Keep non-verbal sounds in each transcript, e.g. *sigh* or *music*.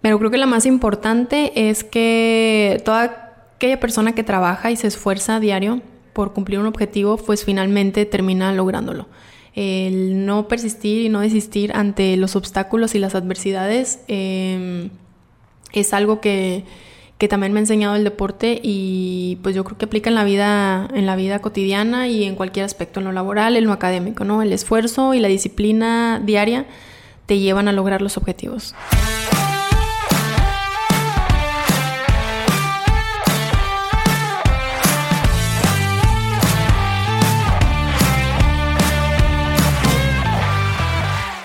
Pero creo que la más importante es que toda aquella persona que trabaja y se esfuerza a diario por cumplir un objetivo, pues finalmente termina lográndolo. El no persistir y no desistir ante los obstáculos y las adversidades em, es algo que, que, también me ha enseñado el deporte y pues yo creo que aplica en la vida, en la vida cotidiana y en cualquier aspecto, en lo laboral, en lo académico, ¿no? El esfuerzo y la disciplina diaria te llevan a lograr los objetivos.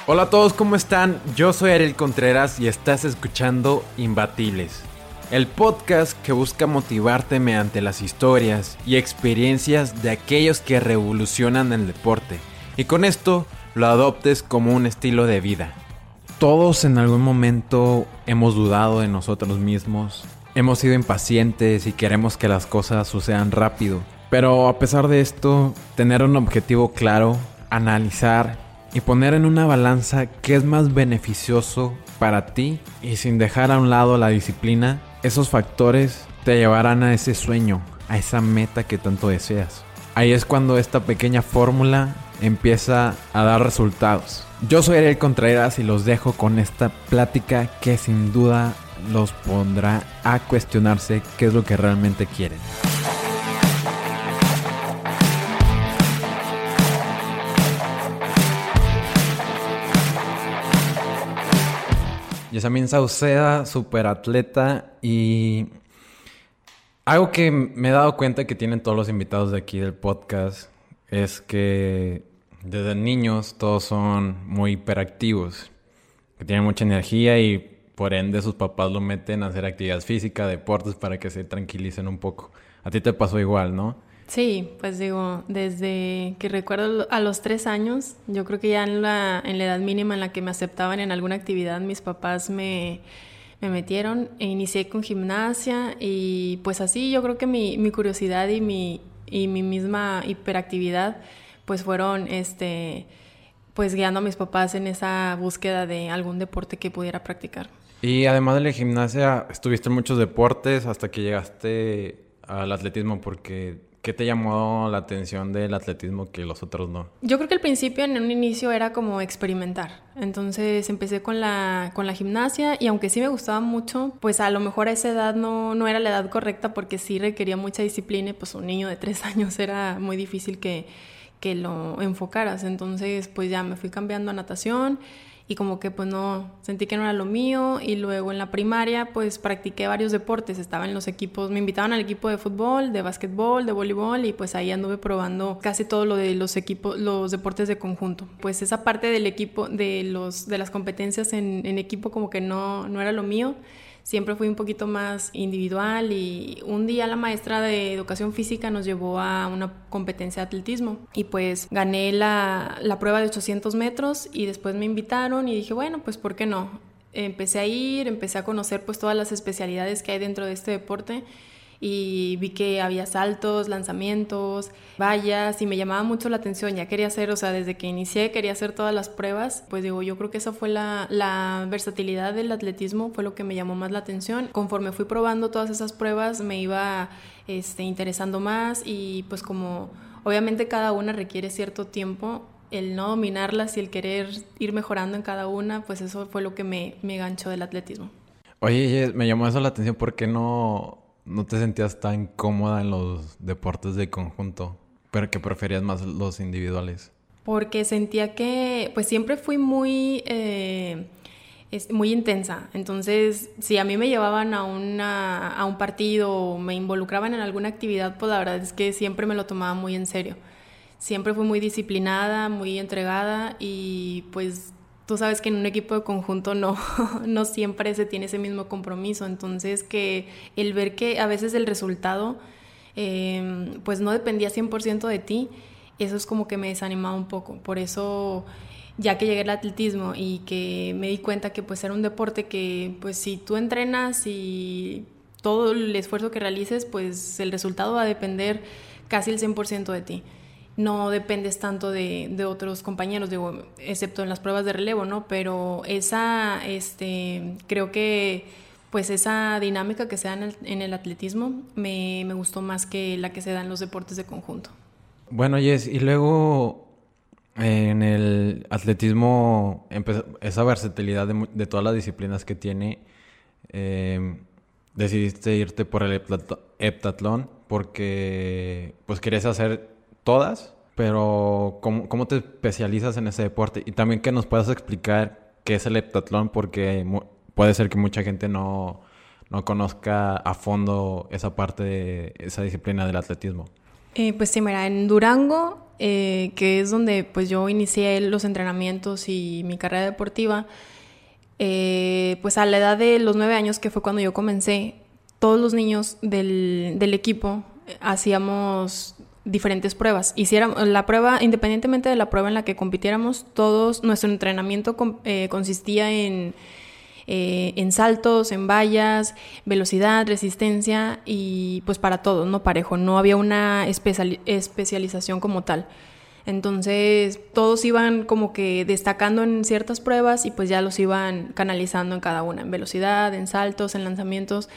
Hola a todos, ¿cómo están? Yo soy Ariel Contreras y estás escuchando Imbatibles, el podcast que busca motivarte mediante las historias y experiencias de aquellos que revolucionan el deporte y con esto lo adoptes como un estilo de vida. Todos en algún momento hemos dudado de nosotros mismos, hemos sido impacientes y queremos que las cosas sucedan rápido, pero a pesar de esto, tener un objetivo claro, analizar y poner en una balanza qué es más beneficioso para ti y sin dejar a un lado la disciplina, esos factores te llevarán a ese sueño, a esa meta que tanto deseas. Ahí es cuando esta pequeña fórmula empieza a dar resultados. Yo soy Ariel Contreras y los dejo con esta plática que sin duda los pondrá a cuestionarse qué es lo que realmente quieren. Yasamin Sauceda, super atleta y algo que me he dado cuenta que tienen todos los invitados de aquí del podcast es que desde niños todos son muy hiperactivos, que tienen mucha energía y por ende sus papás lo meten a hacer actividad física, deportes para que se tranquilicen un poco. A ti te pasó igual, ¿no? Sí, pues digo, desde que recuerdo a los tres años, yo creo que ya en la, en la edad mínima en la que me aceptaban en alguna actividad, mis papás me, me metieron e inicié con gimnasia y pues así yo creo que mi, mi curiosidad y mi, y mi misma hiperactividad pues fueron este pues guiando a mis papás en esa búsqueda de algún deporte que pudiera practicar. Y además de la gimnasia, estuviste en muchos deportes hasta que llegaste al atletismo porque ¿Qué te llamó la atención del atletismo que los otros no? Yo creo que al principio, en un inicio, era como experimentar. Entonces empecé con la, con la gimnasia y aunque sí me gustaba mucho, pues a lo mejor a esa edad no, no era la edad correcta porque sí requería mucha disciplina y pues un niño de tres *laughs* años era muy difícil que, que lo enfocaras. Entonces pues ya me fui cambiando a natación y como que pues no, sentí que no era lo mío y luego en la primaria pues practiqué varios deportes, estaba en los equipos, me invitaban al equipo de fútbol, de básquetbol, de voleibol y pues ahí anduve probando casi todo lo de los equipos, los deportes de conjunto. Pues esa parte del equipo, de, los, de las competencias en, en equipo como que no, no era lo mío siempre fui un poquito más individual y un día la maestra de educación física nos llevó a una competencia de atletismo y pues gané la, la prueba de 800 metros y después me invitaron y dije, bueno, pues ¿por qué no? Empecé a ir, empecé a conocer pues todas las especialidades que hay dentro de este deporte y vi que había saltos, lanzamientos, vallas y me llamaba mucho la atención. Ya quería hacer, o sea, desde que inicié quería hacer todas las pruebas. Pues digo, yo creo que esa fue la, la versatilidad del atletismo, fue lo que me llamó más la atención. Conforme fui probando todas esas pruebas me iba este, interesando más y pues como obviamente cada una requiere cierto tiempo, el no dominarlas y el querer ir mejorando en cada una, pues eso fue lo que me, me ganchó del atletismo. Oye, me llamó eso la atención, ¿por qué no no te sentías tan cómoda en los deportes de conjunto, pero que preferías más los individuales? Porque sentía que, pues siempre fui muy, eh, muy intensa. Entonces, si a mí me llevaban a, una, a un partido o me involucraban en alguna actividad, pues la verdad es que siempre me lo tomaba muy en serio. Siempre fui muy disciplinada, muy entregada y pues tú sabes que en un equipo de conjunto no, *laughs* no siempre se tiene ese mismo compromiso, entonces que el ver que a veces el resultado em, pues no dependía 100% de ti, eso es como que me desanimaba un poco, por eso ya que llegué al atletismo y que me di cuenta que pues era un deporte que pues si tú entrenas y todo el esfuerzo que realices pues el resultado va a depender casi el 100% de ti no dependes tanto de, de, otros compañeros, digo, excepto en las pruebas de relevo, ¿no? Pero esa, este, creo que pues esa dinámica que se da en el, atletismo me, me, gustó más que la que se da en los deportes de conjunto. Bueno, Jess, y luego en el atletismo, esa versatilidad de, de, todas las disciplinas que tiene, eh, decidiste irte por el heptatlón porque pues querías hacer todas, pero ¿cómo, ¿cómo, te especializas en ese deporte? Y también que nos puedas explicar qué es el heptatlón, porque puede ser que mucha gente no, no conozca a fondo esa parte de esa disciplina del atletismo. Eh, pues sí, mira, en Durango, eh, que es donde pues yo inicié los entrenamientos y mi carrera deportiva, eh, pues a la edad de los nueve años, que fue cuando yo comencé, todos los niños del, del equipo hacíamos diferentes pruebas. Hiciéramos la prueba, independientemente de la prueba en la que compitiéramos, todos, nuestro entrenamiento consistía en eh, en saltos, en vallas, velocidad, resistencia y pues para todo, no parejo, no había una especialización como tal. Entonces todos iban como que destacando en ciertas pruebas y pues ya los iban canalizando en cada una, en velocidad, en saltos, en lanzamientos.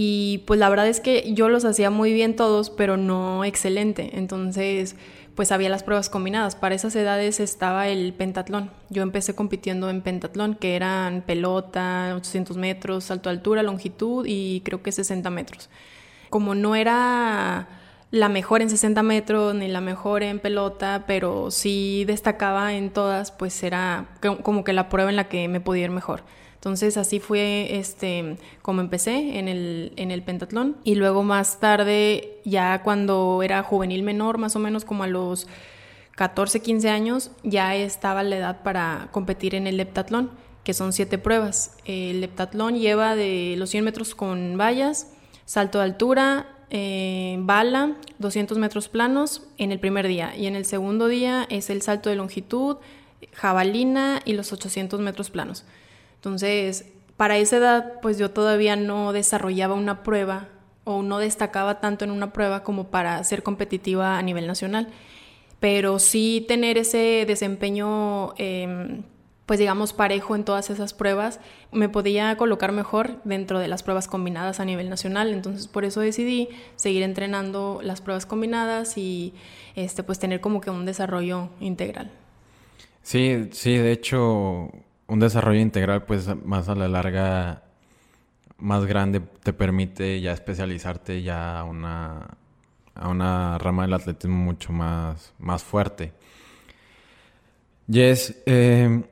Y pues la verdad es que yo los hacía muy bien todos, pero no excelente. Entonces pues había las pruebas combinadas. Para esas edades estaba el pentatlón. Yo empecé compitiendo en pentatlón, que eran pelota, 800 metros, salto altura, longitud y creo que 60 metros. Como no era la mejor en 60 metros ni la mejor en pelota, pero sí destacaba en todas, pues era como que la prueba en la que me podía ir mejor. Entonces así fue este, como empecé en el, en el pentatlón y luego más tarde, ya cuando era juvenil menor, más o menos como a los 14, 15 años, ya estaba la edad para competir en el heptatlón, que son siete pruebas. El heptatlón lleva de los 100 metros con vallas, salto de altura, eh, bala, 200 metros planos en el primer día y en el segundo día es el salto de longitud, jabalina y los 800 metros planos. Entonces, para esa edad, pues yo todavía no desarrollaba una prueba o no destacaba tanto en una prueba como para ser competitiva a nivel nacional. Pero sí tener ese desempeño, em, pues digamos, parejo en todas esas pruebas, me podía colocar mejor dentro de las pruebas combinadas a nivel nacional. Entonces, por eso decidí seguir entrenando las pruebas combinadas y este, pues tener como que un desarrollo integral. Sí, sí, de hecho, un desarrollo integral, pues más a la larga, más grande, te permite ya especializarte ya a una, a una rama del atletismo mucho más, más fuerte. Jess, eh,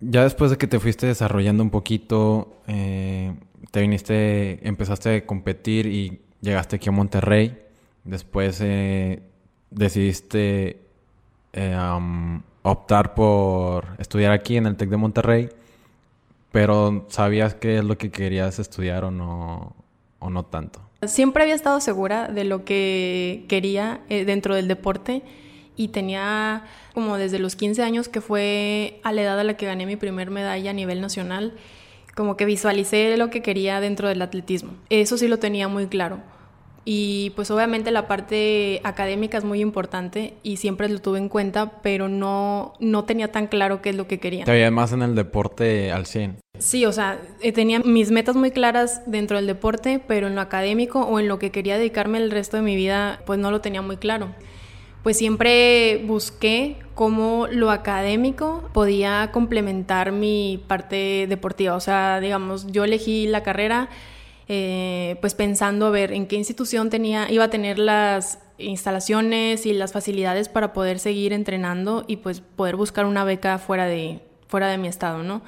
ya después de que te fuiste desarrollando un poquito, eh, te viniste, empezaste a competir y llegaste aquí a Monterrey. Después eh, decidiste optar por estudiar aquí en el TEC de Monterrey, pero ¿sabías qué es lo que querías estudiar o no, o no tanto? Siempre había estado segura de lo que quería eh, dentro del deporte y tenía como desde los 15 años que fue a la edad a la que gané mi primer medalla a nivel nacional, como que visualicé lo que quería dentro del atletismo. Eso sí lo tenía muy claro y pues obviamente la parte académica es muy importante y siempre lo tuve en cuenta, pero no, no tenía tan claro qué es lo que quería. Te veía más en el deporte al 100. Sí, o sea, eh, tenía mis metas muy claras dentro del deporte, pero en lo académico o en lo que quería dedicarme el resto de mi vida, pues no lo tenía muy claro. Pues siempre busqué cómo lo académico podía complementar mi parte deportiva. O sea, digamos, yo elegí la carrera eh, pues pensando a ver en qué institución tenía, iba a tener las instalaciones y las facilidades para poder seguir entrenando y pues poder buscar una beca fuera de, fuera de mi estado, ¿no?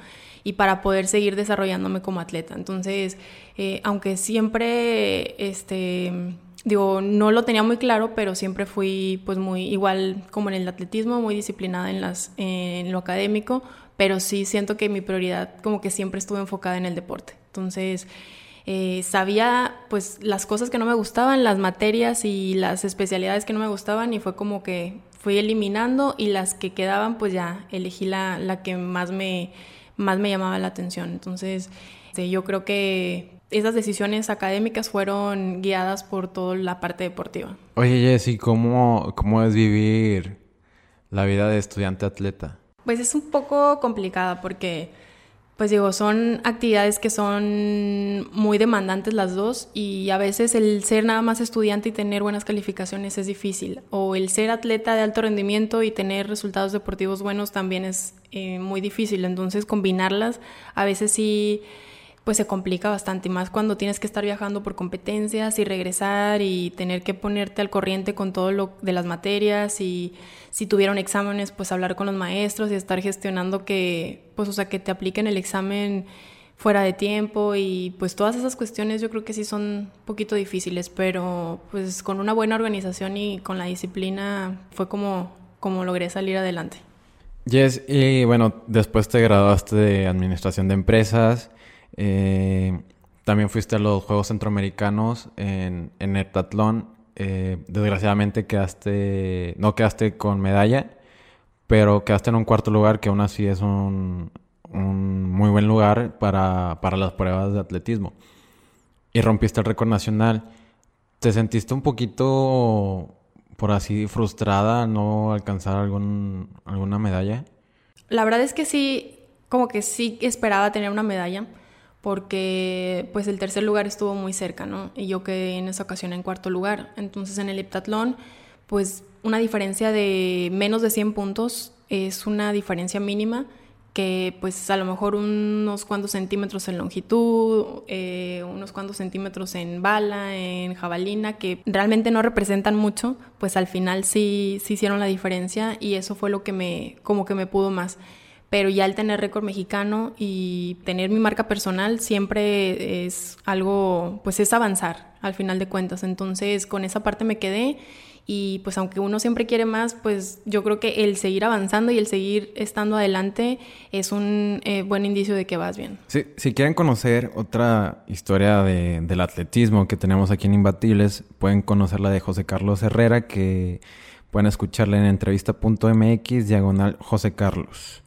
Y para poder seguir desarrollándome como atleta. Entonces, eh, aunque siempre, este, digo, no lo tenía muy claro, pero siempre fui pues muy igual como en el atletismo, muy disciplinada en, las, en lo académico, pero sí siento que mi prioridad como que siempre estuvo enfocada en el deporte. Entonces, eh, sabía pues las cosas que no me gustaban, las materias y las especialidades que no me gustaban y fue como que fui eliminando y las que quedaban pues ya elegí la, la que más me, más me llamaba la atención. Entonces Yo creo que esas decisiones académicas fueron guiadas por toda la parte deportiva. Oye, Jessy, ¿cómo, ¿cómo es vivir la vida de estudiante atleta? Pues es un poco complicada porque pues digo, son actividades que son muy demandantes las dos y a veces el ser nada más estudiante y tener buenas calificaciones es difícil. O el ser atleta de alto rendimiento y tener resultados deportivos buenos también es eh, muy difícil. Entonces combinarlas a veces sí pues se complica bastante, más cuando tienes que estar viajando por competencias y regresar y tener que ponerte al corriente con todo lo de las materias y si tuvieron exámenes, pues hablar con los maestros y estar gestionando que, pues, o sea, que te apliquen el examen fuera de tiempo y pues todas esas cuestiones yo creo que sí son un poquito difíciles, pero pues con una buena organización y con la disciplina fue como, como logré salir adelante. Yes, y bueno, después te graduaste de Administración de Empresas eh, también fuiste a los Juegos Centroamericanos en, en heptatlón. Eh, desgraciadamente quedaste, no quedaste con medalla, pero quedaste en un cuarto lugar, que aún así es un, un muy buen lugar para, para las pruebas de atletismo. Y rompiste el récord nacional. ¿Te sentiste un poquito, por así, frustrada no alcanzar algún, alguna medalla? La verdad es que sí, como que sí esperaba tener una medalla porque pues el tercer lugar estuvo muy cerca, ¿no? Y yo quedé en esa ocasión en cuarto lugar. Entonces en el heptatlón, pues una diferencia de menos de 100 puntos es una diferencia mínima que pues a lo mejor unos cuantos centímetros en longitud, eh, unos cuantos centímetros en bala, en jabalina, que realmente no representan mucho, pues al final sí, sí hicieron la diferencia y eso fue lo que me, como que me pudo más pero ya el tener récord mexicano y tener mi marca personal siempre es algo, pues es avanzar al final de cuentas. Entonces con esa parte me quedé y pues aunque uno siempre quiere más, pues yo creo que el seguir avanzando y el seguir estando adelante es un eh, buen indicio de que vas bien. Si quieren conocer otra historia de, del atletismo que tenemos aquí en Imbatibles, pueden conocer la de José Carlos Herrera, que pueden escucharla en entrevista.mx, diagonal José Carlos.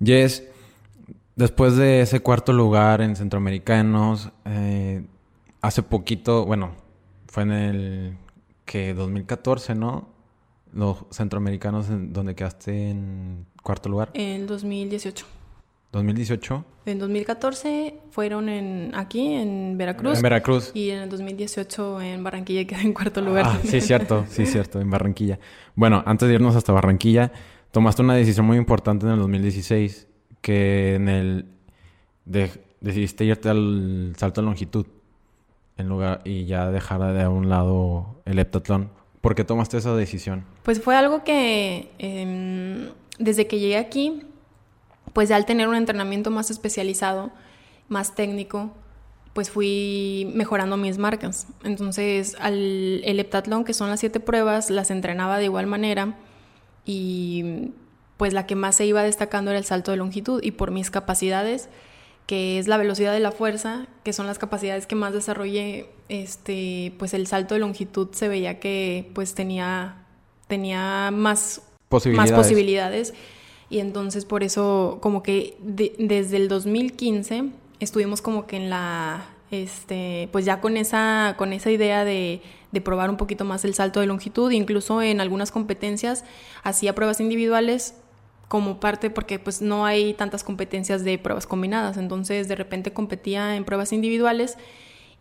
Yes, después de ese cuarto lugar en Centroamericanos, eh, hace poquito, bueno, fue en el que 2014, ¿no? Los centroamericanos donde quedaste en cuarto lugar. En 2018. ¿2018? En 2014 fueron en aquí, en Veracruz. En Veracruz. Y en el 2018 en Barranquilla quedé en cuarto lugar. Ah, sí, cierto, sí, cierto, en Barranquilla. Bueno, antes de irnos hasta Barranquilla, tomaste una decisión muy importante en el 2016, que en el decidiste irte al salto de longitud en lugar y ya dejar de un lado el heptatlón. ¿Por qué tomaste esa decisión? Pues fue algo que em, desde que llegué aquí, pues al tener un entrenamiento más especializado, más técnico, pues fui mejorando mis marcas. Entonces, al, el heptatlón, que son las siete pruebas, las entrenaba de igual manera y pues la que más se iba destacando era el salto de longitud y por mis capacidades, que es la velocidad de la fuerza, que son las capacidades que más desarrollé, este, pues el salto de longitud se veía que pues tenía, tenía más posibilidades. Más posibilidades. Y entonces por eso como que desde el 2015 estuvimos como que en la este, pues ya con esa, con esa idea de, probar un poquito más el salto de longitud, incluso en algunas competencias hacía pruebas individuales como parte porque pues no hay tantas competencias de pruebas combinadas, entonces de repente competía en pruebas individuales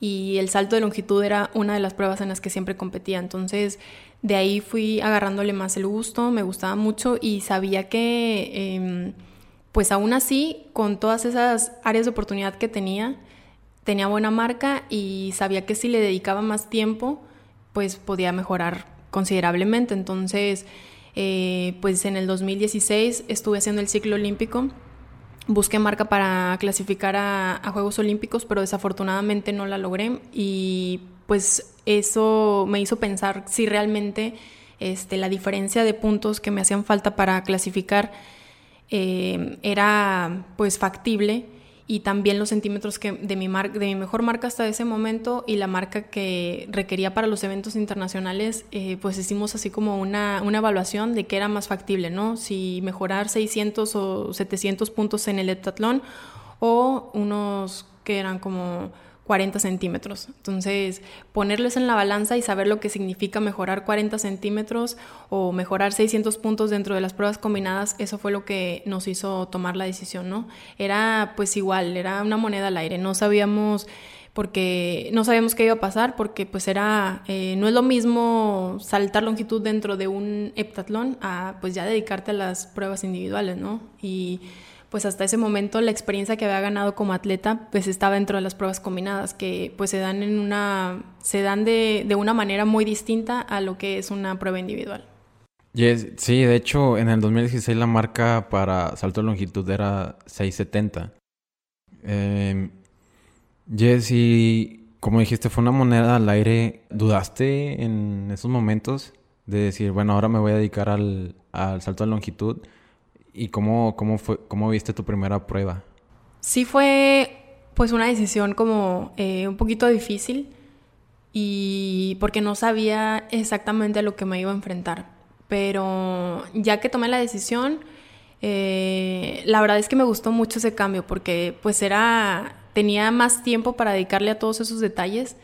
y el salto de longitud era una de las pruebas en las que siempre competía, entonces de ahí fui agarrándole más el gusto, me gustaba mucho y sabía que em, pues aún así con todas esas áreas de oportunidad que tenía, tenía buena marca y sabía que si le dedicaba más tiempo, pues podía mejorar considerablemente. Entonces, eh, pues en el 2016 estuve haciendo el ciclo olímpico. Busqué marca para clasificar a, Juegos Olímpicos, pero desafortunadamente no la logré y pues eso me hizo pensar si realmente este, la diferencia de puntos que me hacían falta para clasificar eh, era pues factible y también los centímetros que de mi de mi mejor marca hasta ese momento y la marca que requería para los eventos internacionales eh, pues hicimos así como una, una evaluación de qué era más factible no si mejorar 600 o 700 puntos en el heptatlón o unos que eran como 40 centímetros. Entonces, ponerles en la balanza y saber lo que significa mejorar 40 centímetros o mejorar 600 puntos dentro de las pruebas combinadas, eso fue lo que nos hizo tomar la decisión, ¿no? Era pues igual, era una moneda al aire, no sabíamos porque no sabíamos qué iba a pasar, porque pues era, eh, no es lo mismo saltar longitud dentro de un heptatlón a pues ya dedicarte a las pruebas individuales, ¿no? Y pues hasta ese momento la experiencia que había ganado como atleta pues estaba dentro de las pruebas combinadas que pues se dan en una se dan de, de una manera muy distinta a lo que es una prueba individual. sí, de hecho en el 2016 la marca para salto de longitud era 670. Eh, Jess, y como dijiste, fue una moneda al aire. ¿Dudaste en esos momentos de decir, bueno, ahora me voy a dedicar al, al salto de longitud? ¿Y cómo, cómo, fue, cómo viste tu primera prueba? Sí fue pues una decisión como eh, un poquito difícil y porque no sabía exactamente a lo que me iba a enfrentar. Pero ya que tomé la decisión, eh, la verdad es que me gustó mucho ese cambio porque pues era, tenía más tiempo para dedicarle a todos esos detalles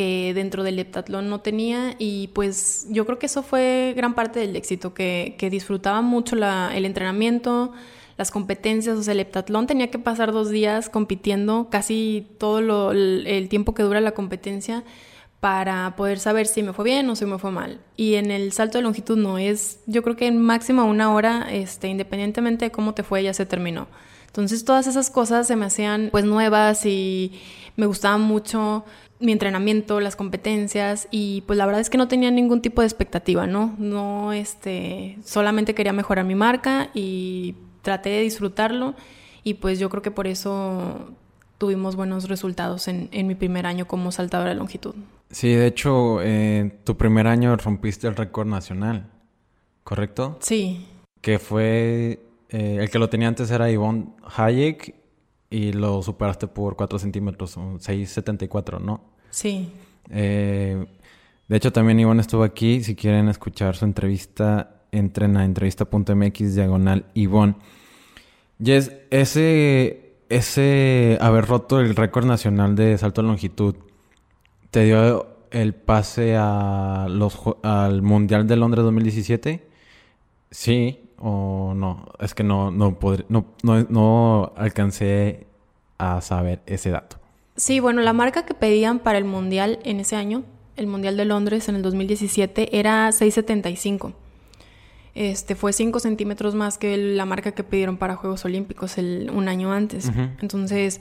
que dentro del heptatlón no tenía y pues yo creo que eso fue gran parte del éxito, que, que disfrutaba mucho la, el entrenamiento, las competencias, o sea, el heptatlón tenía que pasar dos días compitiendo casi todo lo, el, tiempo que dura la competencia para poder saber si me fue bien o si me fue mal. Y en el salto de longitud no, es yo creo que en máximo una hora, este, independientemente de cómo te fue, ya se terminó. Entonces todas esas cosas se me hacían pues nuevas y me gustaban mucho mi entrenamiento, las competencias y pues la verdad es que no tenía ningún tipo de expectativa, ¿no? No, este, solamente quería mejorar mi marca y traté de disfrutarlo y pues yo creo que por eso tuvimos buenos resultados en, mi primer año como saltadora de longitud. Sí, de hecho, eh, tu primer año rompiste el récord nacional, ¿correcto? Sí. Que fue, eh, el que lo tenía antes era Ivonne Hayek y lo superaste por 4 centímetros, 6,74, ¿no? Sí. Eh, de hecho, también Ivonne estuvo aquí. Si quieren escuchar su entrevista, entren a entrevista.mx diagonal Ivonne. Yes, ese, ese haber roto el récord nacional de salto de longitud te dio el pase a los, al Mundial de Londres 2017. Sí o no. Es que no, no, no, no, no alcancé a saber ese dato. Sí, bueno, la marca que pedían para el Mundial en ese año, el Mundial de Londres en el 2017, era 675. Este, fue 5 centímetros más que la marca que pidieron para Juegos Olímpicos el, un año antes. Entonces,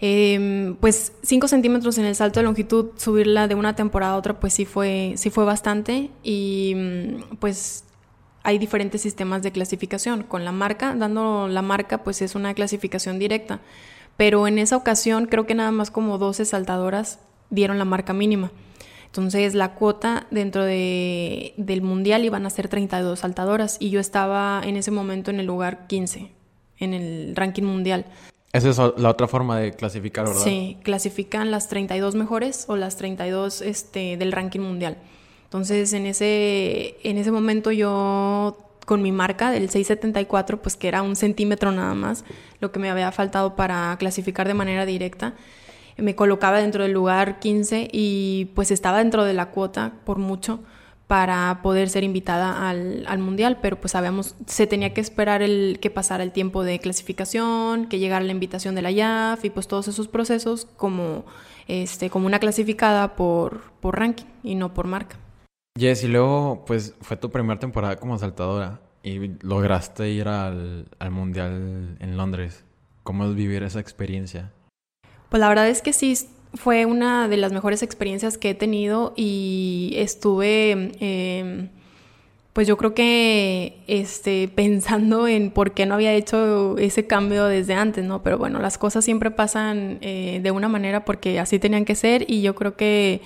em, pues 5 centímetros en el salto de longitud, subirla de una temporada a otra, pues sí fue, sí fue bastante. Y mm, pues hay diferentes sistemas de clasificación. Con la marca, dando la marca, pues es una clasificación directa pero en esa ocasión creo que nada más como 12 saltadoras dieron la marca mínima. Entonces la cuota dentro de, del mundial iban a ser 32 saltadoras y yo estaba en ese momento en el lugar 15 en el ranking mundial. Esa es la otra forma de clasificar, ¿verdad? Sí, clasifican las 32 mejores o las 32 este, del ranking mundial. Entonces en ese, en ese momento yo con mi marca del 674, pues que era un centímetro nada más, lo que me había faltado para clasificar de manera directa. Me colocaba dentro del lugar 15 y pues estaba dentro de la cuota por mucho para poder ser invitada al, al, mundial, pero pues sabíamos, se tenía que esperar el que pasara el tiempo de clasificación, que llegara la invitación de la IAF y pues todos esos procesos como, este, como una clasificada por, por ranking y no por marca. Jess, y luego, pues fue tu primera temporada como saltadora y lograste ir al, Mundial en Londres. ¿Cómo es vivir esa experiencia? Pues la verdad es que sí, fue una de las mejores experiencias que he tenido y estuve, em, pues yo creo que este, *laughs* pensando en por qué no había hecho ese cambio desde antes, ¿no? Pero bueno, las cosas siempre pasan eh, de una manera porque así tenían que ser y yo creo que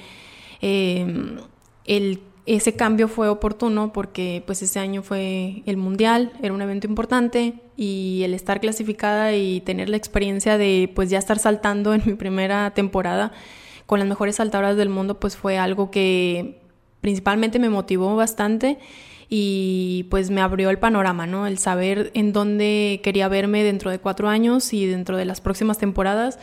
em, el ese cambio fue oportuno porque pues ese año fue el mundial, era un evento importante y el estar clasificada y tener la experiencia de pues ya estar saltando en mi primera temporada con las mejores saltadoras del mundo pues fue algo que principalmente me motivó bastante y pues me abrió el panorama, ¿no? El saber en dónde quería verme dentro de cuatro años y dentro de las próximas temporadas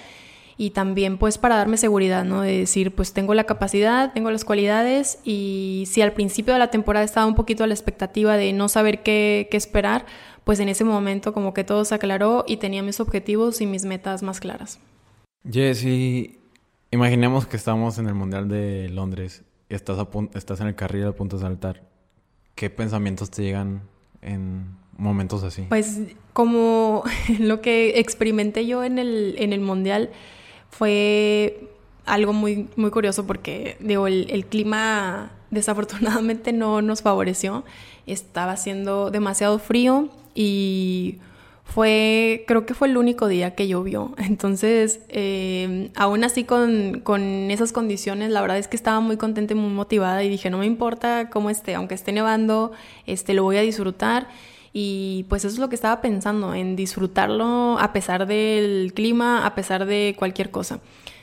y también pues para darme seguridad, ¿no? De decir, pues tengo la capacidad, tengo las cualidades y si al principio de la temporada estaba un poquito a la expectativa de no saber qué, qué esperar, pues en ese momento como que todo se aclaró y tenía mis objetivos y mis metas más claras. Jessy, imaginemos que estamos en el Mundial de Londres y estás, a estás en el carril a punto de saltar. ¿Qué pensamientos te llegan en momentos así? Pues como *laughs* lo que experimenté yo en el, en el Mundial fue algo muy, muy curioso porque, digo, el, clima desafortunadamente no nos favoreció. Estaba haciendo demasiado frío y fue, creo que fue el único día que llovió. *laughs* Entonces, eh, aún así con, con, esas condiciones, la verdad es que estaba muy contenta y muy motivada y dije, no me importa cómo esté, aunque esté nevando, este, lo voy a disfrutar. Y pues eso es lo que estaba pensando, en disfrutarlo a pesar del clima, a pesar de cualquier cosa.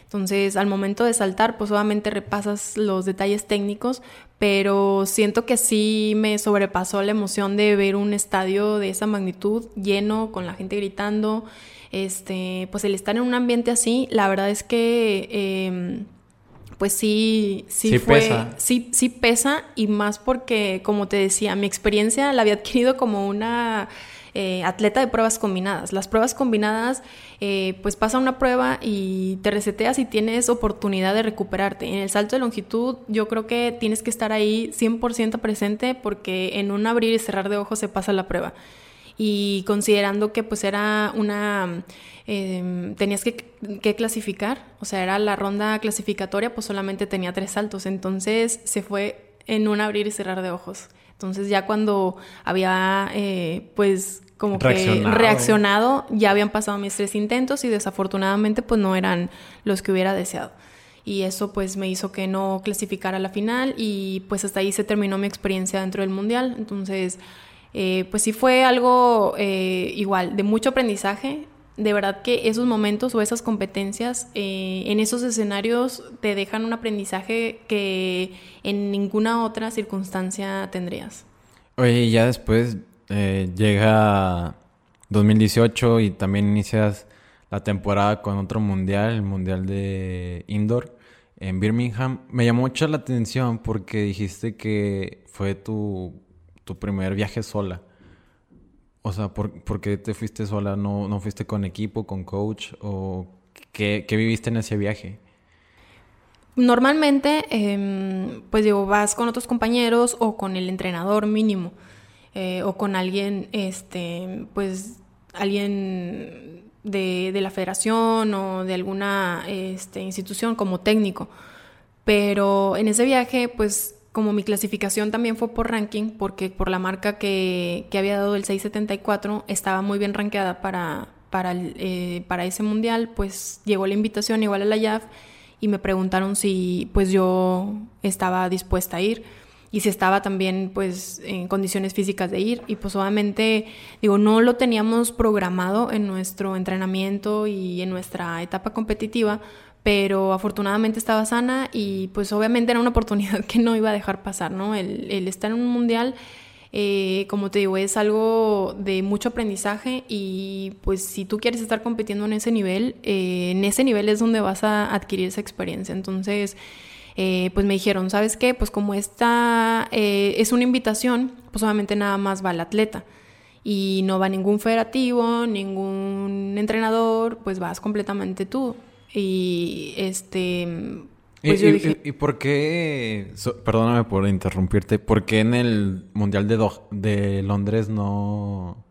Entonces, al momento de saltar, pues obviamente repasas los detalles técnicos, pero siento que sí me sobrepasó la emoción de ver un estadio de esa magnitud lleno, con la gente gritando. Este, pues el estar en un ambiente así, la verdad es que em, pues sí, sí, fue, pesa. sí, sí pesa y más porque, como te decía, mi experiencia la había adquirido como una eh, atleta de pruebas combinadas. Las pruebas combinadas, eh, pues pasa una prueba y te reseteas y tienes oportunidad de recuperarte. En el salto de longitud yo creo que tienes que estar ahí 100% presente porque en un abrir y cerrar de ojos se pasa la prueba. Y considerando que pues era una... Em, tenías que, que, clasificar, o sea, era la ronda clasificatoria, pues solamente tenía tres saltos, entonces se fue en un abrir y cerrar de ojos. Entonces ya cuando había eh, pues como que reaccionado, ya habían pasado mis tres intentos y desafortunadamente pues no eran los que hubiera deseado. Y eso pues me hizo que no clasificara a la final y pues hasta ahí se terminó mi experiencia dentro del mundial. Entonces eh, pues sí fue algo eh, igual de mucho aprendizaje. De verdad que esos momentos o esas competencias eh, en esos escenarios te dejan un aprendizaje que en ninguna otra circunstancia tendrías. Oye, ya después llega 2018 y también inicias la temporada con otro mundial, el mundial de indoor en Birmingham. Me llamó mucho la atención porque dijiste que fue tu, tu primer viaje sola. O sea, ¿por, qué te fuiste sola? ¿No, ¿No fuiste con equipo, con coach? ¿O qué, qué viviste en ese viaje? Normalmente, eh, pues digo, vas con otros compañeros o con el entrenador mínimo. Eh, o con alguien, este, pues, alguien de, de, la federación o de alguna este, institución como técnico. Pero en ese viaje, pues, como mi clasificación también fue por ranking, porque por la marca que, que había dado el 674, estaba muy bien rankeada para, para, eh, para ese mundial, pues llegó la invitación igual a la YAF y me preguntaron si pues yo estaba dispuesta a ir y si estaba también pues en condiciones físicas de ir. Y pues obviamente digo no lo teníamos programado en nuestro entrenamiento y en nuestra etapa competitiva pero afortunadamente estaba sana y pues obviamente era una oportunidad que no iba a dejar pasar no el, el estar en un mundial eh, como te digo, es algo de mucho aprendizaje y pues si tú quieres estar compitiendo en ese nivel, eh, en ese nivel es donde vas a adquirir esa experiencia. Entonces, eh, pues me dijeron, ¿sabes qué? Pues como esta eh, es una invitación, pues obviamente nada más va el atleta y no va ningún federativo, ningún entrenador, pues vas completamente tú. Y este... Pues ¿Y, dije... y, por qué, perdóname por interrumpirte, por qué en el Mundial de, de Londres no,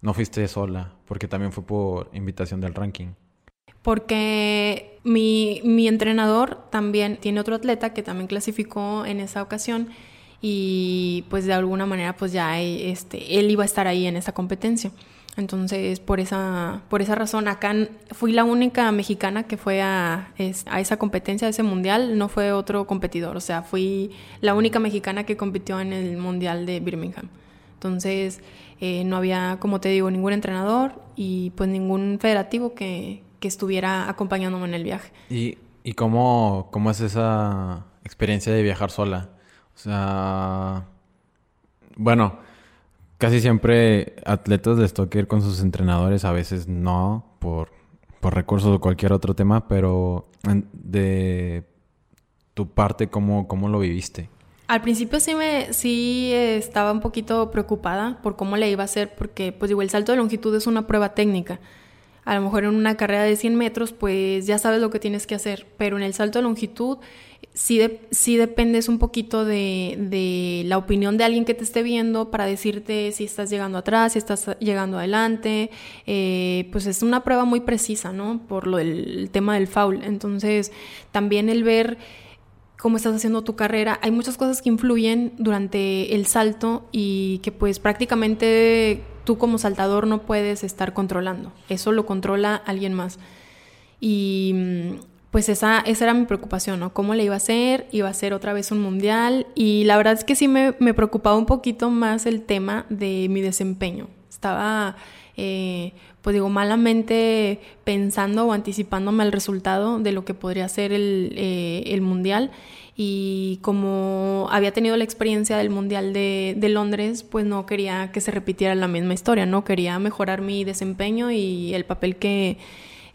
no fuiste sola? Porque también fue por invitación del ranking porque mi, mi, entrenador también tiene otro atleta que también clasificó en esa ocasión y pues de alguna manera pues ya este, él iba a estar ahí en esa competencia. Entonces, por esa, por esa razón, acá fui la única mexicana que fue a, a, esa competencia, a ese mundial, no fue otro competidor, o sea, fui la única mexicana que compitió en el mundial de Birmingham. Entonces, eh, no había, como te digo, ningún entrenador y pues ningún federativo que, que estuviera acompañándome en el viaje. ¿Y, y cómo, cómo es esa experiencia de viajar sola? O sea, bueno, casi siempre atletas les toca ir con sus entrenadores, a veces no, por, por recursos o cualquier otro tema, pero de tu parte, ¿cómo, cómo lo viviste? Al principio sí me sí estaba un poquito preocupada por cómo le iba a hacer porque pues digo el salto de longitud es una prueba técnica. A lo mejor en una carrera de 100 metros pues ya sabes lo que tienes que hacer, pero en el salto de longitud sí, sí dependes un poquito de, la opinión de alguien que te esté viendo para decirte si estás llegando atrás, si estás llegando adelante. Eh, pues es una prueba muy precisa, ¿no? Por lo del tema del foul. Entonces también el ver cómo estás haciendo tu carrera. Hay muchas cosas que influyen durante el salto y que pues prácticamente tú como saltador no puedes estar controlando. Eso lo controla alguien más. Y mm, pues esa, esa era mi preocupación, ¿no? ¿Cómo le iba a hacer? Iba a ser otra vez un mundial. Y la verdad es que sí me, me preocupaba un poquito más el tema de mi desempeño. Estaba eh, pues digo, malamente pensando o anticipándome al resultado de lo que podría ser el, eh, el mundial. Y como había tenido la experiencia del mundial de, de, Londres, pues no quería que se repitiera la misma historia, ¿no? Quería mejorar mi desempeño y el papel que,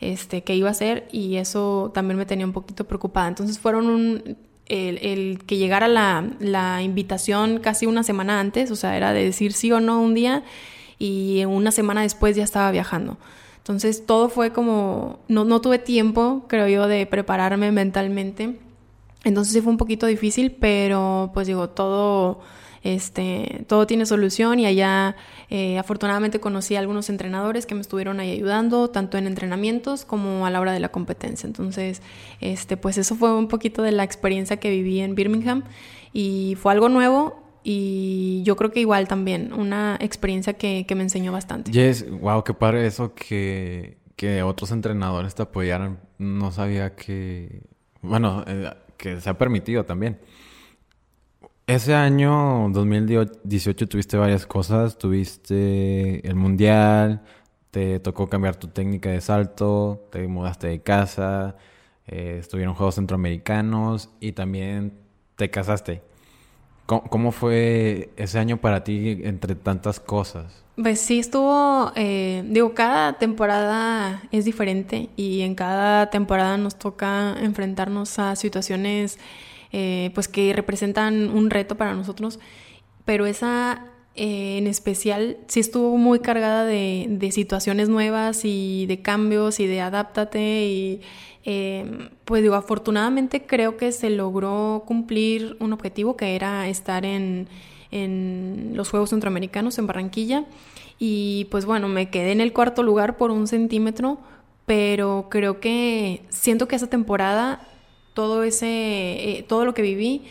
este, que iba a hacer y eso también me tenía un poquito preocupada. Entonces fueron un, el, el, que llegara la, la invitación casi una semana antes, o sea, era de decir sí o no un día y una semana después ya estaba viajando. Entonces todo fue como, no, no tuve tiempo, creo yo, de prepararme mentalmente. Entonces sí fue un poquito difícil, pero pues digo, todo, este, todo tiene solución y allá eh, afortunadamente conocí a algunos entrenadores que me estuvieron ahí ayudando, tanto en entrenamientos como a la hora de la competencia. Entonces, este, pues eso fue un poquito de la experiencia que viví en Birmingham y fue algo nuevo, y yo creo que igual también, una experiencia que, que me enseñó bastante. Yes, wow, qué padre eso que, que otros entrenadores te apoyaran. No sabía que, bueno, eh, que se ha permitido también. Ese año, 2018, tuviste varias cosas. Tuviste el mundial, te tocó cambiar tu técnica de salto, te mudaste de casa, eh, estuvieron Juegos Centroamericanos y también te casaste. ¿Cómo, fue ese año para ti entre tantas cosas? Pues sí, estuvo, eh, digo, cada temporada es diferente y en cada temporada nos toca enfrentarnos a situaciones eh, pues que representan un reto para nosotros, pero esa eh, en especial sí estuvo muy cargada de, situaciones nuevas y de cambios y de adáptate y eh, pues digo, afortunadamente creo que se logró cumplir un objetivo que era estar en, en los Juegos Centroamericanos en Barranquilla. Y pues bueno, me quedé en el cuarto lugar por un centímetro, pero creo que siento que esa temporada, todo ese, eh, todo lo que viví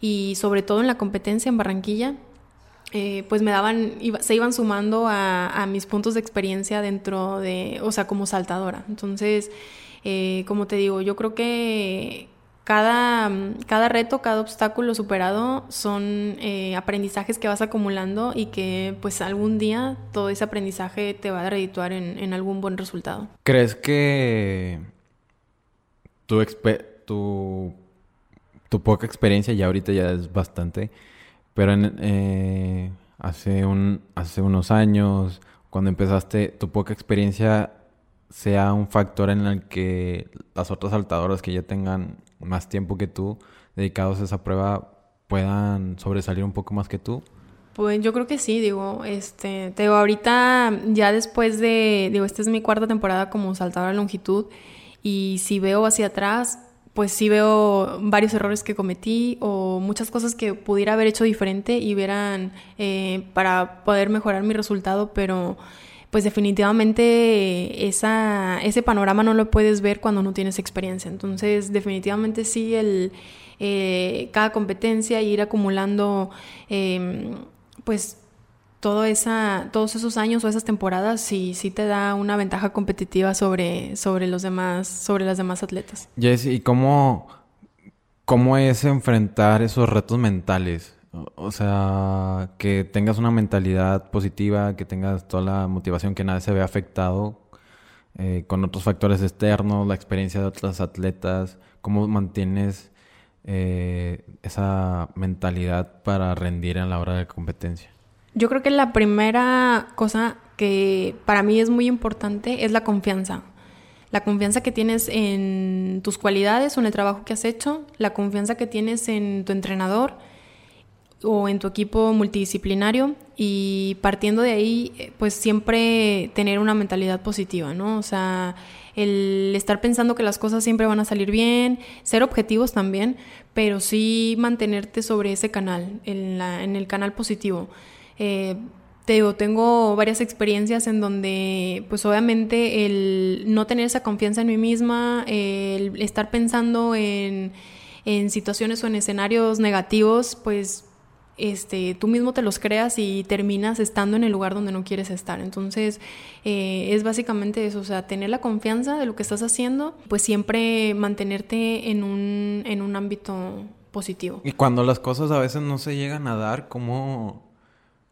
y sobre todo en la competencia en Barranquilla, eh, pues me daban, se iban sumando a, mis puntos de experiencia dentro de, o sea, como saltadora. Entonces, eh, como te digo, yo creo que cada, cada reto, cada obstáculo superado son aprendizajes que vas acumulando y que pues algún día todo ese aprendizaje te va a redituar en, algún buen resultado. ¿Crees que tu, tu, tu poca experiencia ya ahorita ya es bastante, pero eh, hace, un, hace unos años, cuando empezaste, tu poca experiencia sea un factor en el que las otras saltadoras que ya tengan más tiempo que tú dedicados a esa prueba puedan sobresalir un poco más que tú? Pues yo creo que sí, digo, este, te digo, ahorita ya después de, digo, esta es mi cuarta temporada como saltadora de longitud y si veo hacia atrás, pues sí veo varios errores que cometí o muchas cosas que pudiera haber hecho diferente y verán eh, para poder mejorar mi resultado, pero pues definitivamente esa, ese panorama no lo puedes ver cuando no tienes experiencia. Entonces, definitivamente sí, el, eh, cada competencia, ir acumulando, em, pues, todo esa, todos esos años o esas temporadas sí, sí te da una ventaja competitiva sobre, sobre los demás, sobre las demás atletas. Jess, ¿y cómo, cómo es enfrentar esos retos mentales? O sea, que tengas una mentalidad positiva, que tengas toda la motivación, que nada se vea afectado eh, con otros factores externos, la experiencia de otros atletas, cómo mantienes eh, esa mentalidad para rendir en la hora de competencia. Yo creo que la primera cosa que para mí es muy importante es la confianza. La confianza que tienes en tus cualidades o en el trabajo que has hecho, la confianza que tienes en tu entrenador o en tu equipo multidisciplinario y partiendo de ahí, pues siempre tener una mentalidad positiva, ¿no? O sea, el estar pensando que las cosas siempre van a salir bien, ser objetivos también, pero sí mantenerte sobre ese canal, en, la, en el canal positivo. Eh, te digo, tengo varias experiencias en donde, pues obviamente, el no tener esa confianza en mí misma, el estar pensando en, en situaciones o en escenarios negativos, pues este, tú mismo te los creas y terminas estando en el lugar donde no quieres estar. Entonces, eh, es básicamente eso, o sea, tener la confianza de lo que estás haciendo, pues siempre mantenerte en un, en un ámbito positivo. Y cuando las cosas a veces no se llegan a dar, ¿cómo,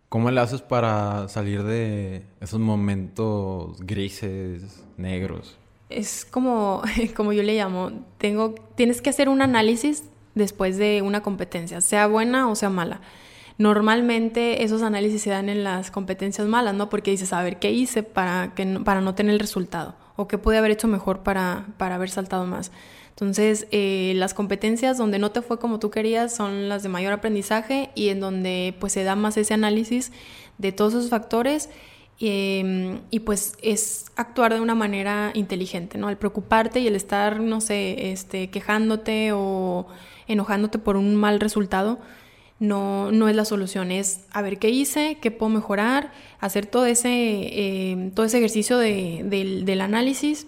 cómo le haces para salir de esos momentos grises, negros? Es como, *laughs* como yo le llamo, tengo, tienes que hacer un análisis después de una competencia, sea buena o sea mala. Normalmente esos análisis se dan en las competencias malas, ¿no? Porque dices, a ver, ¿qué hice para, que para no tener el resultado? ¿O qué pude haber hecho mejor para, para haber saltado más? Entonces, eh, las competencias donde no te fue como tú querías son las de mayor aprendizaje y en donde pues se da más ese análisis de todos esos factores em, y pues es actuar de una manera inteligente, ¿no? El preocuparte y el estar, no sé, este, quejándote o enojándote por un mal resultado, no, no es la solución, es a ver qué hice, qué puedo mejorar, hacer todo ese, eh, todo ese ejercicio de, del análisis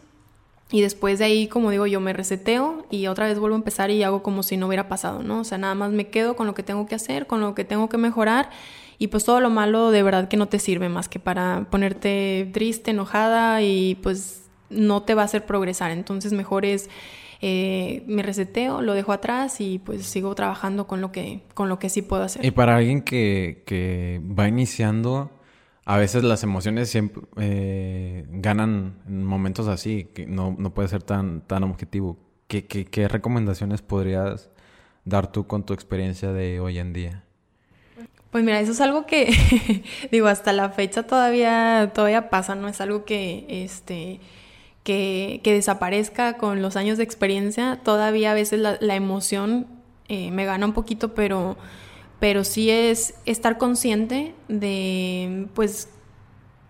y después de ahí, como digo, yo me reseteo y otra vez vuelvo a empezar y hago como si no hubiera pasado, ¿no? O sea, nada más me quedo con lo que tengo que hacer, con lo que tengo que mejorar y pues todo lo malo de verdad que no te sirve más que para ponerte triste, enojada y pues no te va a hacer progresar. Entonces mejor es eh, me reseteo, lo dejo atrás y pues sigo trabajando con lo que, con lo que sí puedo hacer. Y para alguien que, que va iniciando, a veces las emociones siempre eh, ganan en momentos así, que no, no puede ser tan, tan objetivo. ¿Qué, qué, recomendaciones podrías dar tú con tu experiencia de hoy en día? Pues mira, eso es algo que, *laughs* digo, hasta la fecha todavía, todavía pasa, ¿no? Es algo que, este, que, desaparezca con los años de experiencia. Todavía a veces la, emoción eh, me gana un poquito, pero, pero sí es estar consciente de, pues,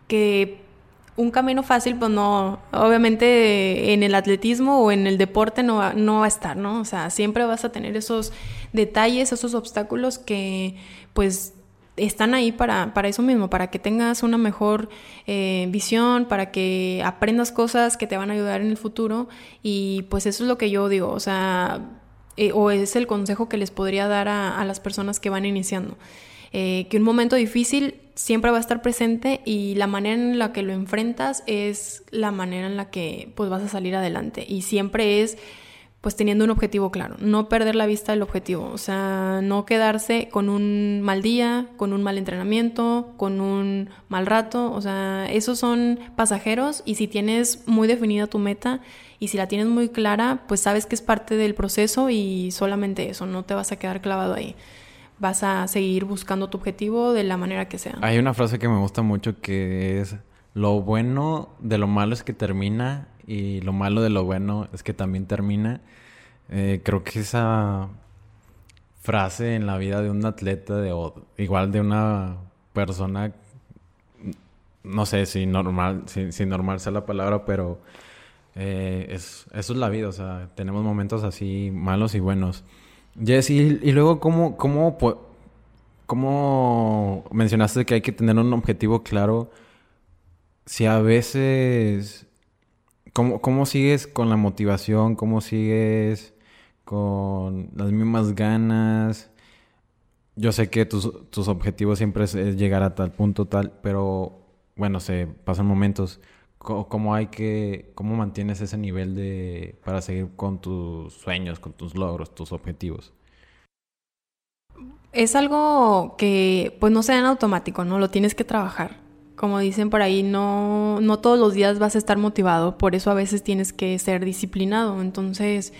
que un camino fácil, pues no, obviamente en el atletismo o en el deporte no, no va a estar, ¿no? O sea, siempre vas a tener esos detalles, esos obstáculos que, pues, están ahí para, para eso mismo, para que tengas una mejor eh, visión, para que aprendas cosas que te van a ayudar en el futuro y pues eso es lo que yo digo, o sea, eh, o es el consejo que les podría dar a, las personas que van iniciando. Eh, que un momento difícil siempre va a estar presente y la manera en la que lo enfrentas es la manera en la que pues vas a salir adelante. Y siempre es pues teniendo un objetivo claro, no perder la vista del objetivo, o sea, no quedarse con un mal día, con un mal entrenamiento, con un mal rato, o sea, esos son pasajeros y si tienes muy definida tu meta y si la tienes muy clara, pues sabes que es parte del proceso y solamente eso, no te vas a quedar clavado ahí. Vas a seguir buscando tu objetivo de la manera que sea. Hay una frase que me gusta mucho que es lo bueno de lo malo es que termina y lo malo de lo bueno es que también termina. Eh, creo que esa frase en la vida de un atleta, de, igual de una persona, no sé si normal, si, normal sea la palabra, pero eh, es, eso es la vida, o sea, tenemos momentos así malos y buenos. Jess, y, luego, ¿cómo, cómo, ¿cómo mencionaste que hay que tener un objetivo claro? Si a veces ¿Cómo, sigues con la motivación? ¿Cómo sigues con las mismas ganas? Yo sé que tus, objetivos siempre es, llegar a tal punto, tal, pero bueno, se pasan momentos. ¿Cómo, hay que, cómo mantienes ese nivel de para seguir con tus sueños, con tus logros, tus objetivos? Es algo que pues no sea en automático, ¿no? Lo tienes que trabajar como dicen por ahí, no, no todos los días vas a estar motivado, por eso a veces tienes que ser disciplinado. Entonces,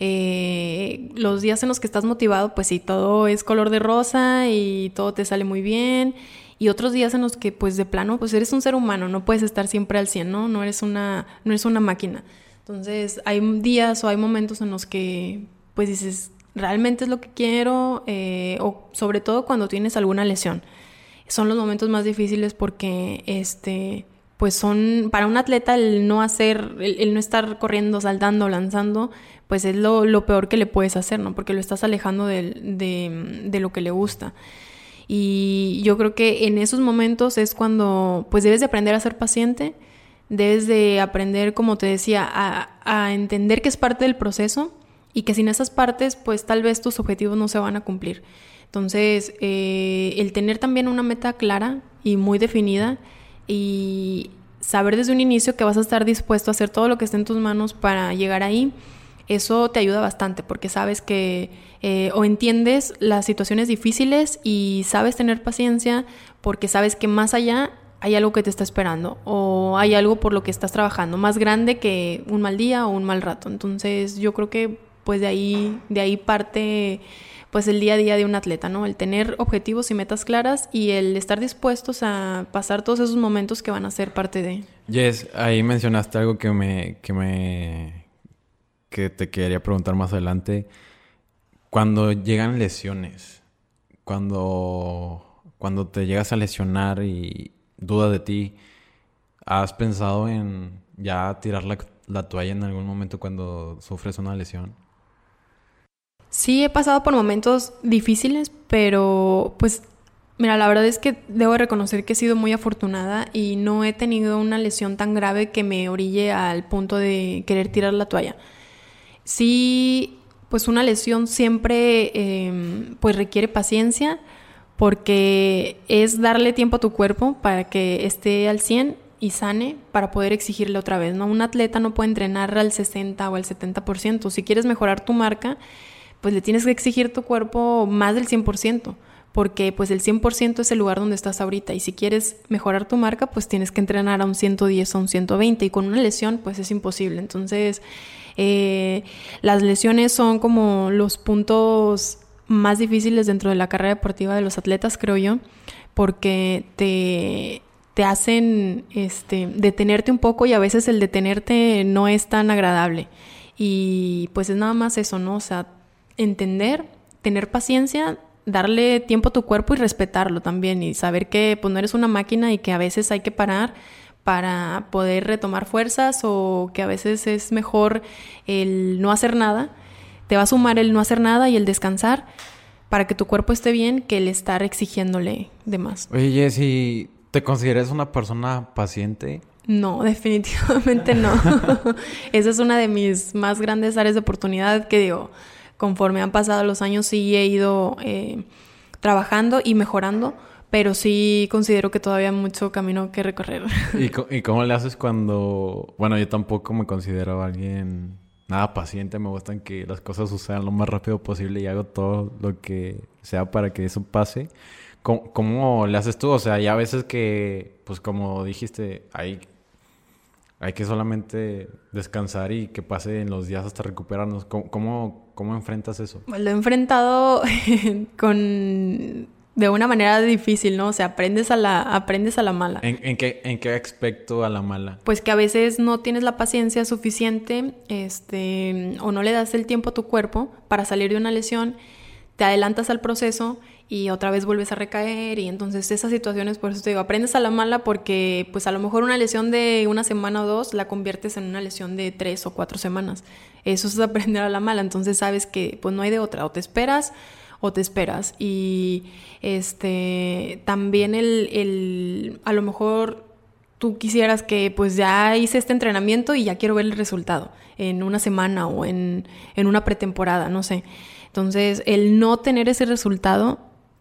eh, los días en los que estás motivado, pues sí, todo es color de rosa y todo te sale muy bien y otros días en los que pues de plano pues eres un ser humano, no puedes estar siempre al 100, ¿no? No eres una, no eres una máquina. Entonces hay días o hay momentos en los que pues dices, realmente es lo que quiero, eh, o sobre todo cuando tienes alguna lesión. Son los momentos más difíciles porque este pues son para un atleta el no hacer, el, no estar corriendo, saltando, lanzando, pues es lo, lo, peor que le puedes hacer, ¿no? Porque lo estás alejando de, de, de lo que le gusta. Y yo creo que en esos momentos es cuando pues debes de aprender a ser paciente, debes de aprender, como te decía, a, entender que es parte del proceso y que sin esas partes pues tal vez tus objetivos no se van a cumplir. Entonces, eh, el tener también una meta clara y muy definida y saber desde un inicio que vas a estar dispuesto a hacer todo lo que esté en tus manos para llegar ahí, eso te ayuda bastante porque sabes que eh, o entiendes las situaciones difíciles y sabes tener paciencia porque sabes que más allá hay algo que te está esperando o hay algo por lo que estás trabajando más grande que un mal día o un mal rato. Entonces yo creo que pues de ahí, de ahí parte pues el día a día de un atleta, ¿no? El tener objetivos y metas claras y el estar dispuestos a pasar todos esos momentos que van a ser parte de. Yes, ahí mencionaste algo que me, que me, que te quería preguntar más adelante. Cuando llegan lesiones, cuando, cuando te llegas a lesionar y duda de ti, ¿has pensado en ya tirar la, la toalla en algún momento cuando sufres una lesión? Sí, he pasado por momentos difíciles, pero pues Mira, la verdad es que debo reconocer que he sido muy afortunada y no he tenido una lesión tan grave que me orille al punto de querer tirar la toalla. Sí pues una lesión siempre em, pues requiere paciencia porque es darle tiempo a tu cuerpo para que esté al 100 y sane para poder exigirle otra vez, ¿no? Un atleta no puede entrenar al 60 o al 70%. Si quieres mejorar tu marca, pues le tienes que exigir tu cuerpo más del 100% porque pues el 100% es el lugar donde estás ahorita y si quieres mejorar tu marca pues tienes que entrenar a un 110 o un 120 y con una lesión pues es imposible. Entonces eh, las lesiones son como los puntos más difíciles dentro de la carrera deportiva de los atletas, creo yo, porque te, te hacen este, detenerte un poco y a veces el detenerte no es tan agradable. Y pues es nada más eso, ¿no? O sea, entender, tener paciencia, darle tiempo a tu cuerpo y respetarlo también y saber que pues no eres una máquina y que a veces hay que parar para poder retomar fuerzas o que a veces es mejor el no hacer nada. Te va a sumar el no hacer nada y el descansar para que tu cuerpo esté bien que el estar exigiéndole de más. Oye, Jessy, ¿te consideras una persona paciente? No, *laughs* definitivamente no. *laughs* Esa es una de mis más grandes áreas de oportunidad que digo, conforme han pasado los años sí he ido eh, trabajando y mejorando pero sí considero que todavía hay mucho camino que recorrer. *laughs* ¿Y, cómo le haces cuando, bueno, yo tampoco me considero alguien nada paciente, me gustan que las cosas sucedan lo más rápido posible y hago todo lo que sea para que eso pase. ¿Cómo, cómo le haces tú? O sea, ya a veces que, pues como dijiste, hay, hay que solamente descansar y que pase en los días hasta recuperarnos. ¿Cómo, cómo, cómo enfrentas eso? Lo he enfrentado *laughs* con de una manera difícil, ¿no? O sea, aprendes a la, aprendes a la mala. ¿En, qué, ¿En qué aspecto a la mala? Pues que a veces no tienes la paciencia suficiente, este, o no le das el tiempo a tu cuerpo para salir de una lesión, te adelantas al proceso y otra vez vuelves a recaer y entonces esas situaciones, por eso te digo, aprendes a la mala porque pues a lo mejor una lesión de una semana o dos la conviertes en una lesión de tres o cuatro semanas. Eso es aprender a la mala, entonces sabes que pues no hay de otra, o te esperas o te esperas. Y este también el, el a lo mejor tú quisieras que pues ya hice este entrenamiento y ya quiero ver el resultado en una semana o en, en una pretemporada, no sé. Entonces, el no tener ese resultado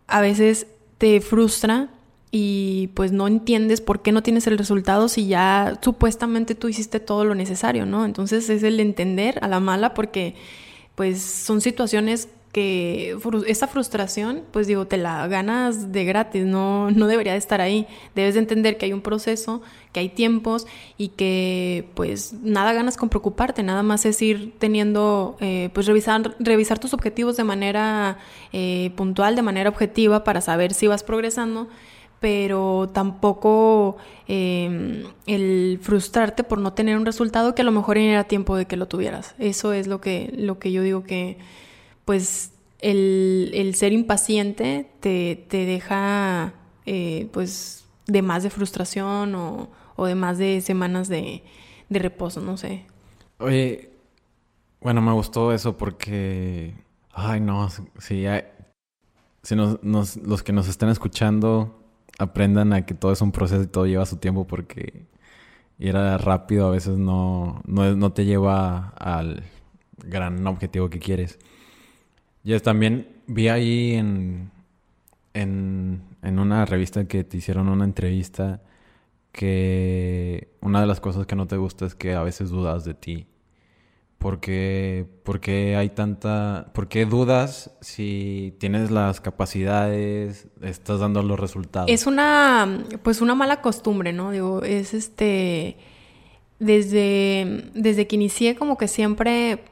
a veces te frustra y pues no entiendes por qué no tienes el resultado si ya supuestamente tú hiciste todo lo necesario, ¿no? Entonces es el entender a la mala porque pues son situaciones que esa frustración, pues digo, te la ganas de gratis, no, no debería de estar ahí. Debes de entender que hay un proceso, que hay tiempos y que pues nada ganas con preocuparte, nada más es ir teniendo, eh, pues revisar, revisar tus objetivos de manera eh, puntual, de manera objetiva para saber si vas progresando pero tampoco em, el frustrarte por no tener un resultado que a lo mejor era tiempo de que lo tuvieras. Eso es lo que, lo que yo digo que, pues, el, el ser impaciente te, te deja, eh, pues, de más de frustración o, o de más de semanas de, de reposo, no sé. Oye, bueno, me gustó eso porque, ay, no, sí, si nos, nos, los que nos están escuchando aprendan a que todo es un proceso y todo lleva su tiempo porque ir rápido a veces no, no, no te lleva al gran objetivo que quieres. Y también vi ahí en, en, en una revista que te hicieron una entrevista que una de las cosas que no te gusta es que a veces dudas de ti. ¿Por qué, hay tanta... ¿Por qué dudas si tienes las capacidades, estás dando los resultados? Es una, pues una mala costumbre, ¿no? Digo, es este... Desde, desde que inicié como que siempre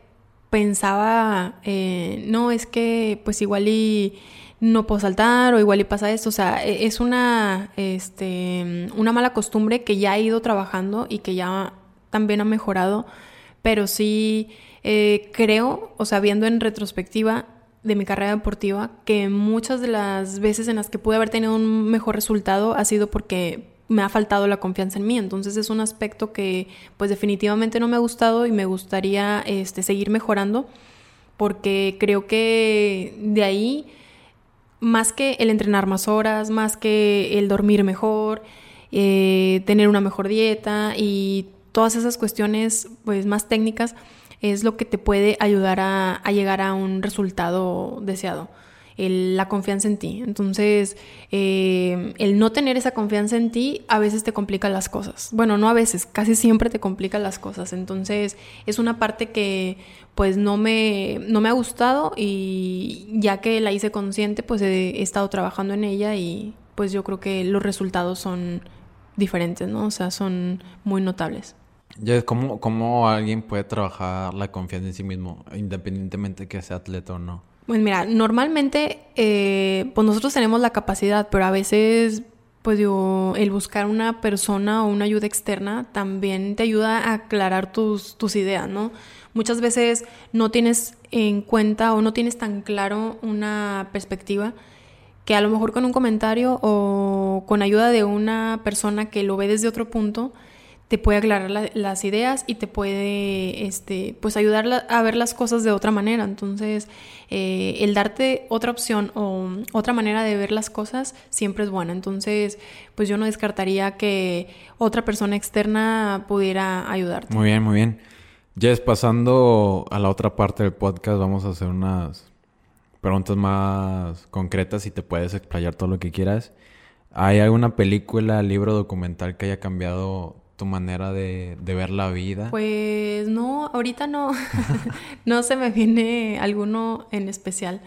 pensaba, eh, no, es que pues igual y no puedo saltar o igual y pasa esto. O sea, e, es una, este, una mala costumbre que ya he ido trabajando y que ya también ha mejorado pero sí eh, creo, o sea, viendo en retrospectiva de mi carrera deportiva, que muchas de las veces en las que pude haber tenido un mejor resultado ha sido porque me ha faltado la confianza en mí. Entonces es un aspecto que pues definitivamente no me ha gustado y me gustaría este, seguir mejorando porque creo que de ahí, más que el entrenar más horas, más que el dormir mejor, eh, tener una mejor dieta y todas esas cuestiones pues más técnicas es lo que te puede ayudar a, llegar a un resultado deseado. La confianza en ti. Entonces, eh, el no tener esa confianza en ti a veces te complica las cosas. Bueno, no a veces, casi siempre te complica las cosas. Entonces, es una parte que pues no me, no me ha gustado y ya que la hice consciente, pues he estado trabajando en ella y pues yo creo que los resultados son diferentes, ¿no? O sea, son muy notables. Ya, ¿cómo, ¿Cómo alguien puede trabajar la confianza en sí mismo, independientemente que sea atleta o no? Pues mira, normalmente, eh, pues nosotros tenemos la capacidad, pero a veces, pues digo, el buscar una persona o una ayuda externa también te ayuda a aclarar tus, tus ideas, ¿no? Muchas veces no tienes en cuenta o no tienes tan claro una perspectiva que a lo mejor con un comentario o con ayuda de una persona que lo ve desde otro punto, te puede aclarar las ideas y te puede este, pues ayudar a ver las cosas de otra manera. Entonces, eh, el darte otra opción o otra manera de ver las cosas siempre es bueno. Entonces, pues yo no descartaría que otra persona externa pudiera ayudarte. Muy bien, muy bien. Jess, pasando a la otra parte del podcast, vamos a hacer unas preguntas más concretas y te puedes explayar todo lo que quieras. ¿Hay alguna película, libro, documental que haya cambiado tu manera de, ver la vida? Pues no, ahorita no, *laughs* no se me viene alguno en especial.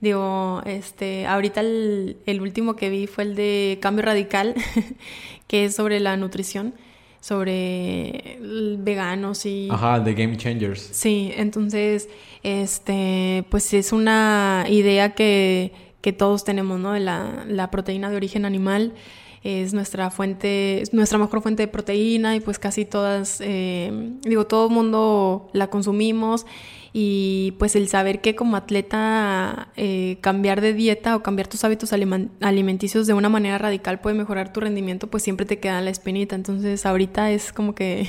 Digo, este, ahorita el, último que vi fue el de Cambio Radical, *laughs* que es sobre la nutrición, sobre veganos y... Ajá, de Game Changers. Sí, entonces, este, pues es una idea que, que todos tenemos, ¿no? De la, la proteína de origen animal es nuestra fuente, nuestra mejor fuente de proteína y pues casi todas, eh, digo, todo el mundo la consumimos. Y pues el saber que como atleta eh, cambiar de dieta o cambiar tus hábitos alimenticios de una manera radical puede mejorar tu rendimiento, pues siempre te queda la espinita. Entonces ahorita es como que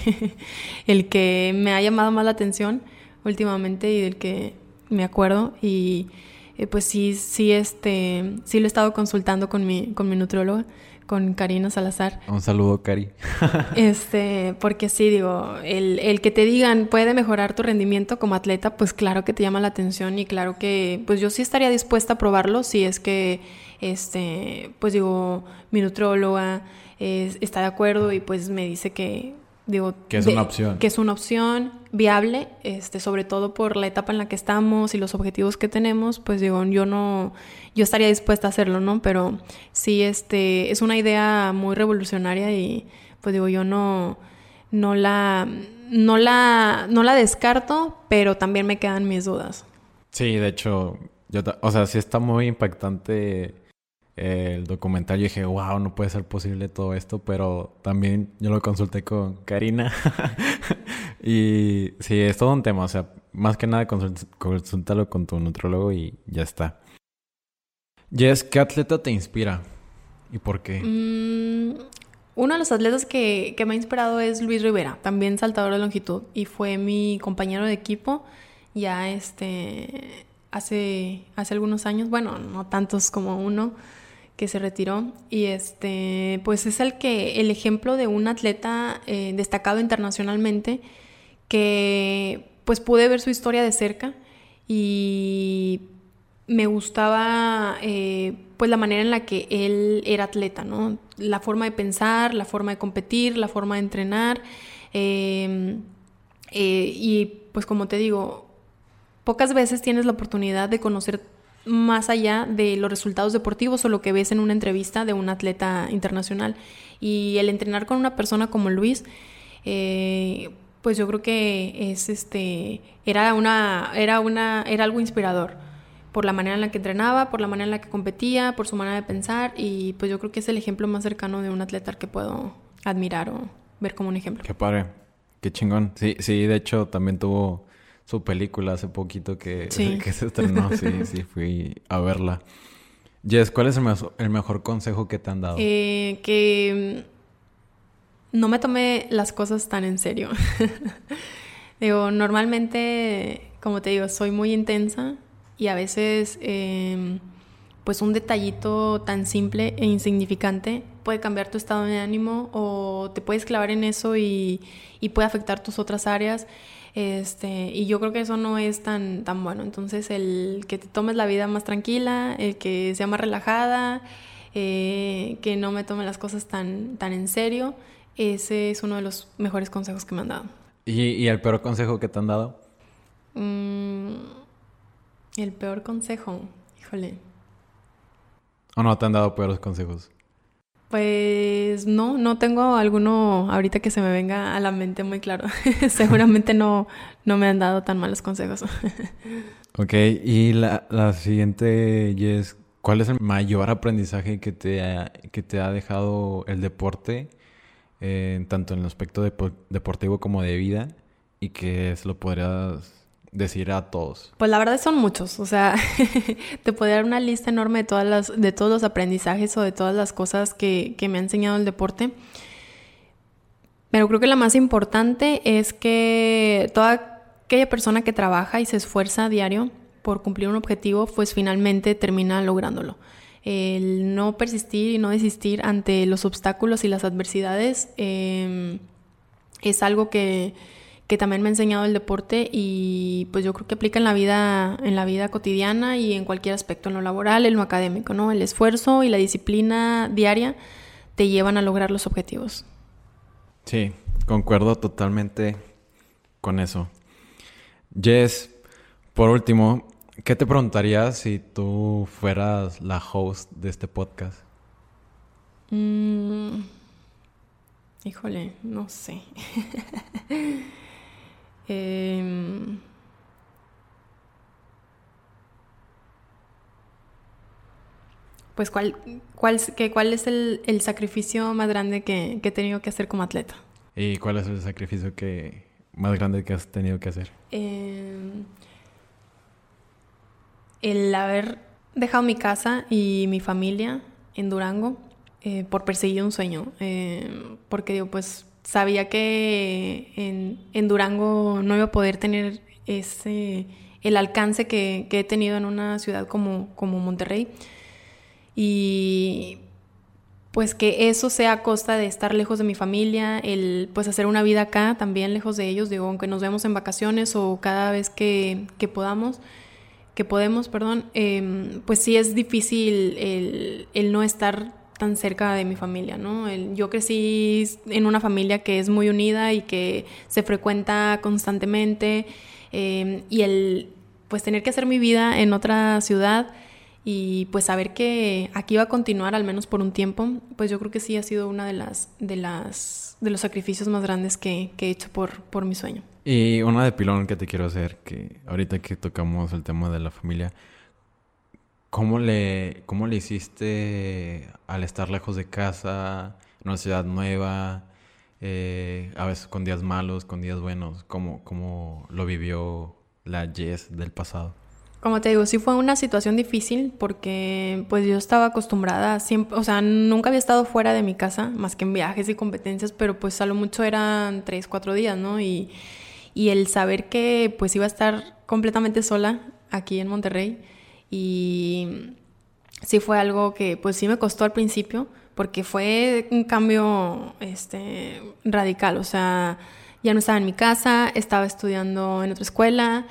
*laughs* el que me ha llamado más la atención últimamente y del que me acuerdo. Y eh, pues sí, sí, este, sí lo he estado consultando con mi, con mi nutrióloga con Karina Salazar. Un saludo, Cari. *laughs* este, porque sí, digo, el, el, que te digan puede mejorar tu rendimiento como atleta, pues claro que te llama la atención y claro que, pues yo sí estaría dispuesta a probarlo si es que, este, pues digo, mi nutrióloga está de acuerdo y pues me dice que digo que es una opción que es una opción viable este sobre todo por la etapa en la que estamos y los objetivos que tenemos pues digo yo no yo estaría dispuesta a hacerlo no pero sí este es una idea muy revolucionaria y pues digo yo no no la no la no la descarto pero también me quedan mis dudas. Sí de hecho yo o sea sí está muy impactante el documental, yo dije, wow, no puede ser posible todo esto, pero también yo lo consulté con Karina. *laughs* y sí, es todo un tema, o sea, más que nada consúltalo con tu nutrólogo y ya está. Jess, ¿qué atleta te inspira? ¿Y por qué? Mm, uno de los atletas que, que, me ha inspirado es Luis Rivera, también saltador de longitud, y fue mi compañero de equipo ya este hace, hace algunos años, bueno, no tantos como uno que se retiró y este pues es el que el ejemplo de un atleta eh, destacado internacionalmente que pues pude ver su historia de cerca y me gustaba eh, pues la manera en la que él era atleta, ¿no? La forma de pensar, la forma de competir, la forma de entrenar. Em, eh, y pues como te digo, pocas veces tienes la oportunidad de conocer más allá de los resultados deportivos o lo que ves en una entrevista de un atleta internacional. Y el entrenar con una persona como Luis, eh, pues yo creo que es este era una era una era algo inspirador por la manera en la que entrenaba, por la manera en la que competía, por su manera de pensar y pues yo creo que es el ejemplo más cercano de un atleta que puedo admirar o ver como un ejemplo. Qué padre, qué chingón. Sí, sí, de hecho también tuvo su película hace poquito que, *laughs* que se estrenó. sí, *laughs* sí, fui a verla. Jess, ¿cuál es el, mejor consejo que te han dado? Eh, que no me tomé las cosas tan en serio. *laughs* digo, normalmente, como te digo, soy muy intensa y a veces, em, pues un detallito tan simple e insignificante puede cambiar tu estado de ánimo o te puedes clavar en eso y, y puede afectar tus otras áreas. Este, y yo creo que eso no es tan, tan bueno. Entonces, el que te tomes la vida más tranquila, el que sea más relajada, eh, que no me tome las cosas tan, tan en serio, ese es uno de los mejores consejos que me han dado. ¿Y, el peor consejo que te han dado? Mm, el peor consejo, híjole. ¿O no te han dado peores consejos? Pues no, no tengo alguno ahorita que se me venga a la mente muy claro. *laughs* Seguramente no, no me han dado tan malos consejos. *laughs* ok, y la, la siguiente, Jess, ¿cuál es el mayor aprendizaje que te ha, que te ha dejado el deporte, eh, tanto en el aspecto deportivo como de vida, y que se lo podrías decir a todos? Pues la verdad son muchos, o sea, *laughs* te podría dar una lista enorme de, todas las, de todos los aprendizajes o de todas las cosas que, que me ha enseñado el deporte. Pero creo que la más importante es que toda aquella persona que trabaja y se esfuerza a diario por cumplir un objetivo, pues finalmente termina lográndolo. El no persistir y no desistir ante los obstáculos y las adversidades eh, es algo que, que también me ha enseñado el deporte y pues yo creo que aplica en la vida en la vida cotidiana y en cualquier aspecto en lo laboral, en lo académico, ¿no? El esfuerzo y la disciplina diaria te llevan a lograr los objetivos. Sí, concuerdo totalmente con eso. Jess, por último, ¿qué te preguntarías si tú fueras la host de este podcast? Mm, híjole, no sé. *laughs* Em, pues cuál, cuál, que, cuál es el, el, sacrificio más grande que, que, he tenido que hacer como atleta. ¿Y cuál es el sacrificio que más grande que has tenido que hacer? Em, el haber dejado mi casa y mi familia en Durango eh, por perseguir un sueño. Eh, porque digo, pues sabía que en, Durango no iba a poder tener ese, el alcance que, he tenido en una ciudad como, como Monterrey. Y pues que eso sea a costa de estar lejos de mi familia, el pues hacer una vida acá también lejos de ellos, digo, aunque nos vemos en vacaciones o cada vez que, podamos, que podemos, perdón, em, pues sí es difícil el, el no estar tan cerca de mi familia, ¿no? yo crecí en una familia que es muy unida y que se frecuenta constantemente em, y el pues tener que hacer mi vida en otra ciudad y pues saber que aquí va a continuar al menos por un tiempo, pues yo creo que sí ha sido una de las de las de los sacrificios más grandes que, he hecho por, por mi sueño. Y una de pilón que te quiero hacer, que ahorita que tocamos el tema de la familia, ¿Cómo le, ¿Cómo le hiciste al estar lejos de casa, en una ciudad nueva, eh, a veces con días malos, con días buenos? ¿Cómo, cómo lo vivió la Jess del pasado? Como te digo, sí fue una situación difícil porque pues yo estaba acostumbrada siempre, o sea, nunca había estado fuera de mi casa más que en viajes y competencias, pero pues a lo mucho eran tres, cuatro días, ¿no? Y, y el saber que pues iba a estar completamente sola aquí en Monterrey y sí fue algo que pues sí me costó al principio porque fue un cambio este, radical, o sea, ya no estaba en mi casa, estaba estudiando en otra escuela,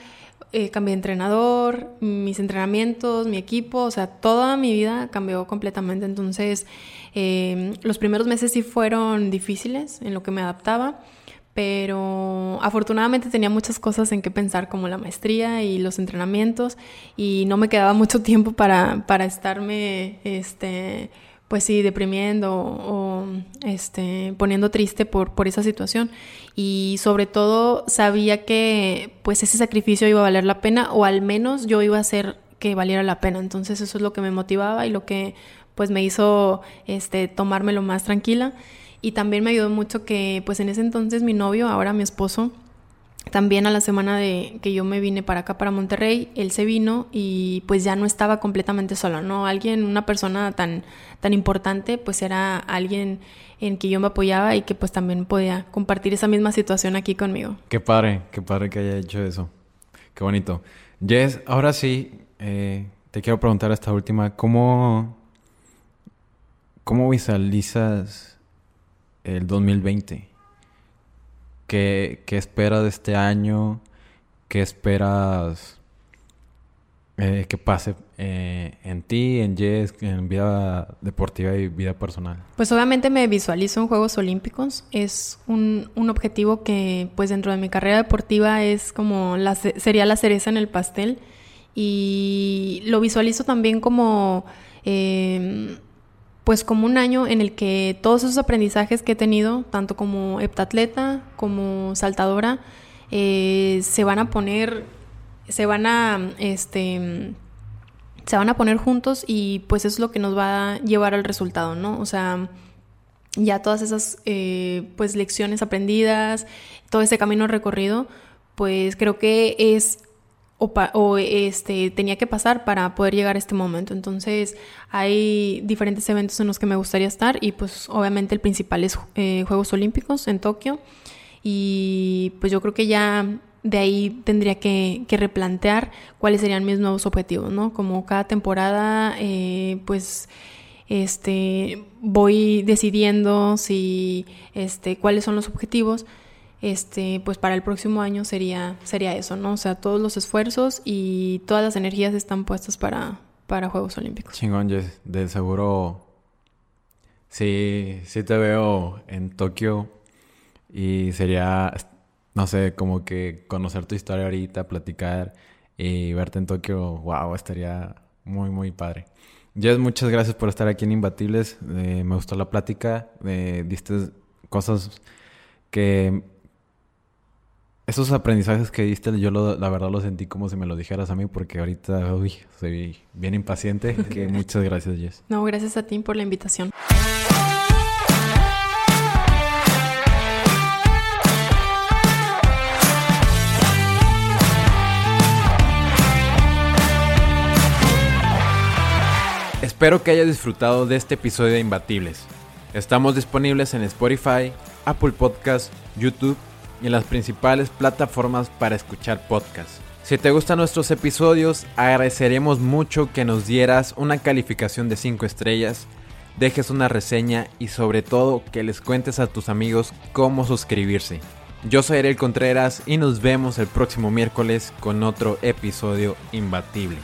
eh, cambié de entrenador, mis entrenamientos, mi equipo, o sea, toda mi vida cambió completamente. Entonces, eh, los primeros meses sí fueron difíciles en lo que me adaptaba pero afortunadamente tenía muchas cosas en que pensar como la maestría y los entrenamientos y no me quedaba *laughs* mucho tiempo para, para estarme este pues sí deprimiendo o, este poniendo triste por, por esa situación. Y sobre todo sabía que pues ese sacrificio iba a valer la pena o al menos yo iba a hacer que valiera la pena. Entonces eso es lo que me motivaba y lo que pues me hizo este tomármelo más tranquila y también me ayudó mucho que pues en ese entonces mi novio, ahora mi esposo, también a la semana de que yo me vine para acá, para Monterrey, él se vino y pues ya no estaba completamente solo, ¿no? Alguien, una persona tan, tan importante, pues era alguien en que yo me apoyaba y que pues también podía compartir esa misma situación aquí conmigo. Qué padre, qué padre que haya hecho eso. Qué bonito. Jess, ahora sí, eh, te quiero preguntar esta última, ¿cómo, cómo visualizas el 2020? ¿Qué, qué esperas de este año? ¿Qué esperas eh, que pase eh, en ti, en Jess, en vida deportiva y vida personal? Pues obviamente me visualizo en Juegos Olímpicos. Es un, un objetivo que pues dentro de mi carrera deportiva es como la, sería la cereza en el pastel. Y lo visualizo también como... Eh, pues como un año en el que todos esos aprendizajes que he tenido, tanto como heptatleta como saltadora, eh, se van a poner, se van a, este, se van a poner juntos y pues es lo que nos va a llevar al resultado, ¿no? O sea, ya todas esas, eh, pues, lecciones aprendidas, todo ese camino recorrido, pues creo que es o, este, tenía que pasar para poder llegar a este momento. Entonces hay diferentes eventos en los que me gustaría estar y pues obviamente el principal es eh, Juegos Olímpicos en Tokio y pues yo creo que ya de ahí tendría que, replantear cuáles serían mis nuevos objetivos, ¿no? Como cada temporada eh, pues este voy decidiendo si este cuáles son los objetivos este, pues para el próximo año sería, sería eso, ¿no? O sea, todos los esfuerzos y todas las energías están puestas para, para Juegos Olímpicos. Chingón, Jess. De seguro sí, sí te veo en Tokio y sería, no sé, como que conocer tu historia ahorita, platicar y verte en Tokio, wow, estaría muy, muy padre. Jess, muchas gracias por estar aquí en Imbatibles. Eh, me gustó la plática. Eh, diste cosas que esos aprendizajes que diste, yo la verdad lo sentí como si me lo dijeras a mí, porque ahorita uy, soy bien impaciente. que muchas gracias, Jess. No, gracias a ti por la invitación. Espero que hayas disfrutado de este episodio de Imbatibles. Estamos disponibles en Spotify, Apple Podcast, YouTube y en las principales plataformas para escuchar podcasts. Si te gustan nuestros episodios, agradeceremos mucho que nos dieras una calificación de 5 estrellas, dejes una reseña y sobre todo que les cuentes a tus amigos cómo suscribirse. Yo soy Ariel Contreras y nos vemos el próximo miércoles con otro episodio imbatible.